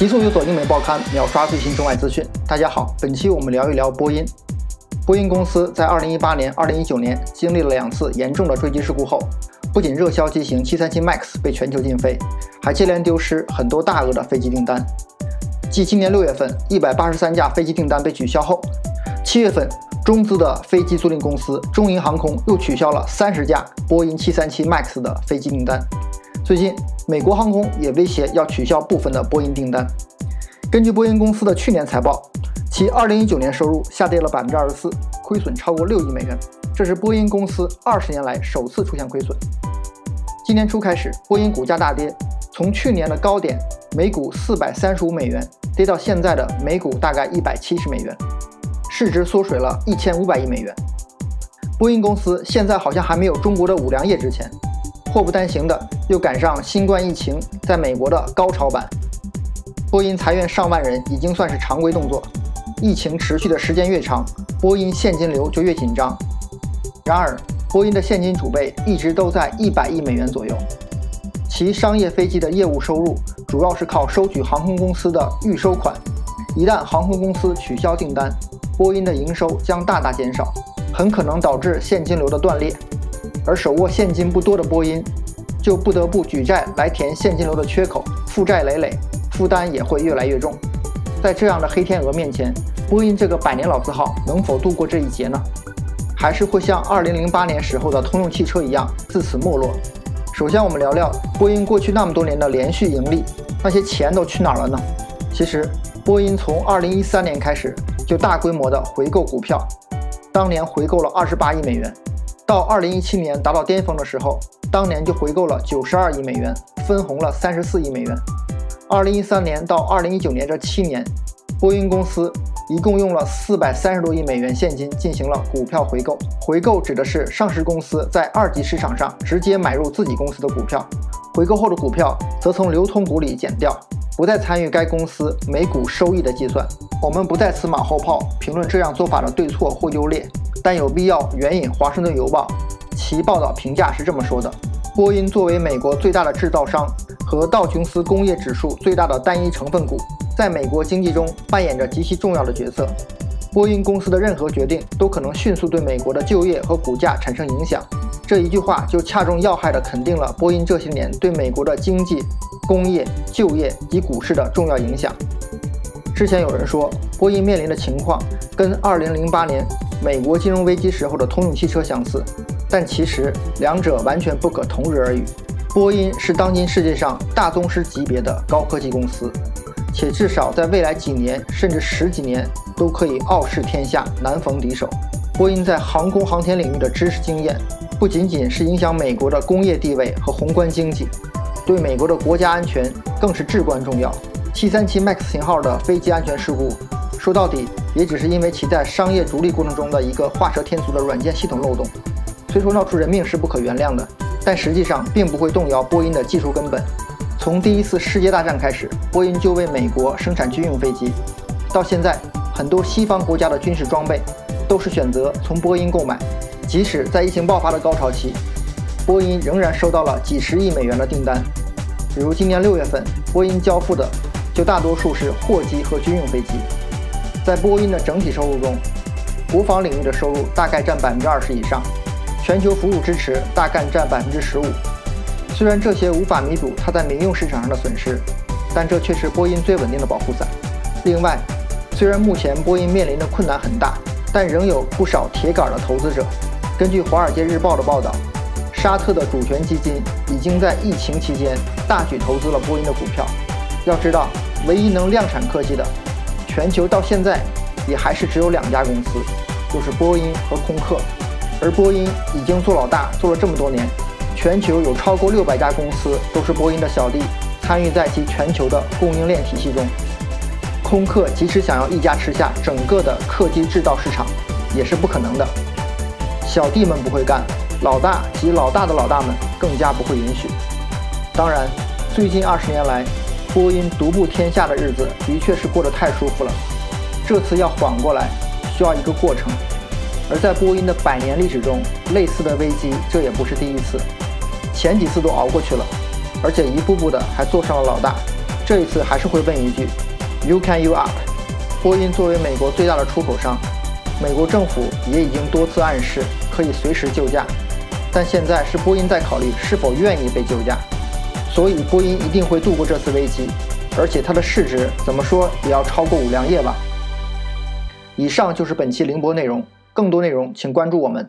极速有所英美报刊，秒刷最新中外资讯。大家好，本期我们聊一聊波音。波音公司在2018年、2019年经历了两次严重的坠机事故后，不仅热销机型737 MAX 被全球禁飞，还接连丢失很多大额的飞机订单。继今年六月份183架飞机订单被取消后，七月份中资的飞机租赁公司中银航空又取消了三十架波音737 MAX 的飞机订单。最近，美国航空也威胁要取消部分的波音订单。根据波音公司的去年财报，其2019年收入下跌了百分之二十四亏损超过六亿美元，这是波音公司二十年来首次出现亏损。今年初开始，波音股价大跌，从去年的高点每股435美元跌到现在的每股大概170美元，市值缩水了一千五百亿美元。波音公司现在好像还没有中国的五粮液值钱。祸不单行的，又赶上新冠疫情在美国的高潮版。波音裁员上万人已经算是常规动作，疫情持续的时间越长，波音现金流就越紧张。然而，波音的现金储备一直都在一百亿美元左右，其商业飞机的业务收入主要是靠收取航空公司的预收款。一旦航空公司取消订单，波音的营收将大大减少，很可能导致现金流的断裂。而手握现金不多的波音，就不得不举债来填现金流的缺口，负债累累，负担也会越来越重。在这样的黑天鹅面前，波音这个百年老字号能否度过这一劫呢？还是会像2008年时候的通用汽车一样自此没落？首先，我们聊聊波音过去那么多年的连续盈利，那些钱都去哪儿了呢？其实，波音从2013年开始就大规模的回购股票，当年回购了28亿美元。到二零一七年达到巅峰的时候，当年就回购了九十二亿美元，分红了三十四亿美元。二零一三年到二零一九年这七年，波音公司一共用了四百三十多亿美元现金进行了股票回购。回购指的是上市公司在二级市场上直接买入自己公司的股票，回购后的股票则从流通股里减掉，不再参与该公司每股收益的计算。我们不在此马后炮评论这样做法的对错或优劣。但有必要援引《华盛顿邮报》，其报道评价是这么说的：波音作为美国最大的制造商和道琼斯工业指数最大的单一成分股，在美国经济中扮演着极其重要的角色。波音公司的任何决定都可能迅速对美国的就业和股价产生影响。这一句话就恰中要害地肯定了波音这些年对美国的经济、工业、就业及股市的重要影响。之前有人说，波音面临的情况跟2008年。美国金融危机时候的通用汽车相似，但其实两者完全不可同日而语。波音是当今世界上大宗师级别的高科技公司，且至少在未来几年甚至十几年都可以傲视天下，难逢敌手。波音在航空航天领域的知识经验，不仅仅是影响美国的工业地位和宏观经济，对美国的国家安全更是至关重要。737 MAX 型号的飞机安全事故。说到底，也只是因为其在商业逐利过程中的一个画蛇添足的软件系统漏洞。虽说闹出人命是不可原谅的，但实际上并不会动摇波音的技术根本。从第一次世界大战开始，波音就为美国生产军用飞机，到现在，很多西方国家的军事装备都是选择从波音购买。即使在疫情爆发的高潮期，波音仍然收到了几十亿美元的订单。比如今年六月份，波音交付的就大多数是货机和军用飞机。在波音的整体收入中，国防领域的收入大概占百分之二十以上，全球服务支持大概占百分之十五。虽然这些无法弥补它在民用市场上的损失，但这却是波音最稳定的保护伞。另外，虽然目前波音面临的困难很大，但仍有不少铁杆的投资者。根据《华尔街日报》的报道，沙特的主权基金已经在疫情期间大举投资了波音的股票。要知道，唯一能量产客机的。全球到现在也还是只有两家公司，就是波音和空客。而波音已经做老大做了这么多年，全球有超过六百家公司都是波音的小弟，参与在其全球的供应链体系中。空客即使想要一家吃下整个的客机制造市场，也是不可能的。小弟们不会干，老大及老大的老大们更加不会允许。当然，最近二十年来。波音独步天下的日子的确是过得太舒服了，这次要缓过来需要一个过程。而在波音的百年历史中，类似的危机这也不是第一次，前几次都熬过去了，而且一步步的还做上了老大，这一次还是会问一句：You can you up？波音作为美国最大的出口商，美国政府也已经多次暗示可以随时救驾，但现在是波音在考虑是否愿意被救驾，所以波音一定会度过这次危机，而且它的市值怎么说也要超过五粮液吧。以上就是本期凌波内容，更多内容请关注我们。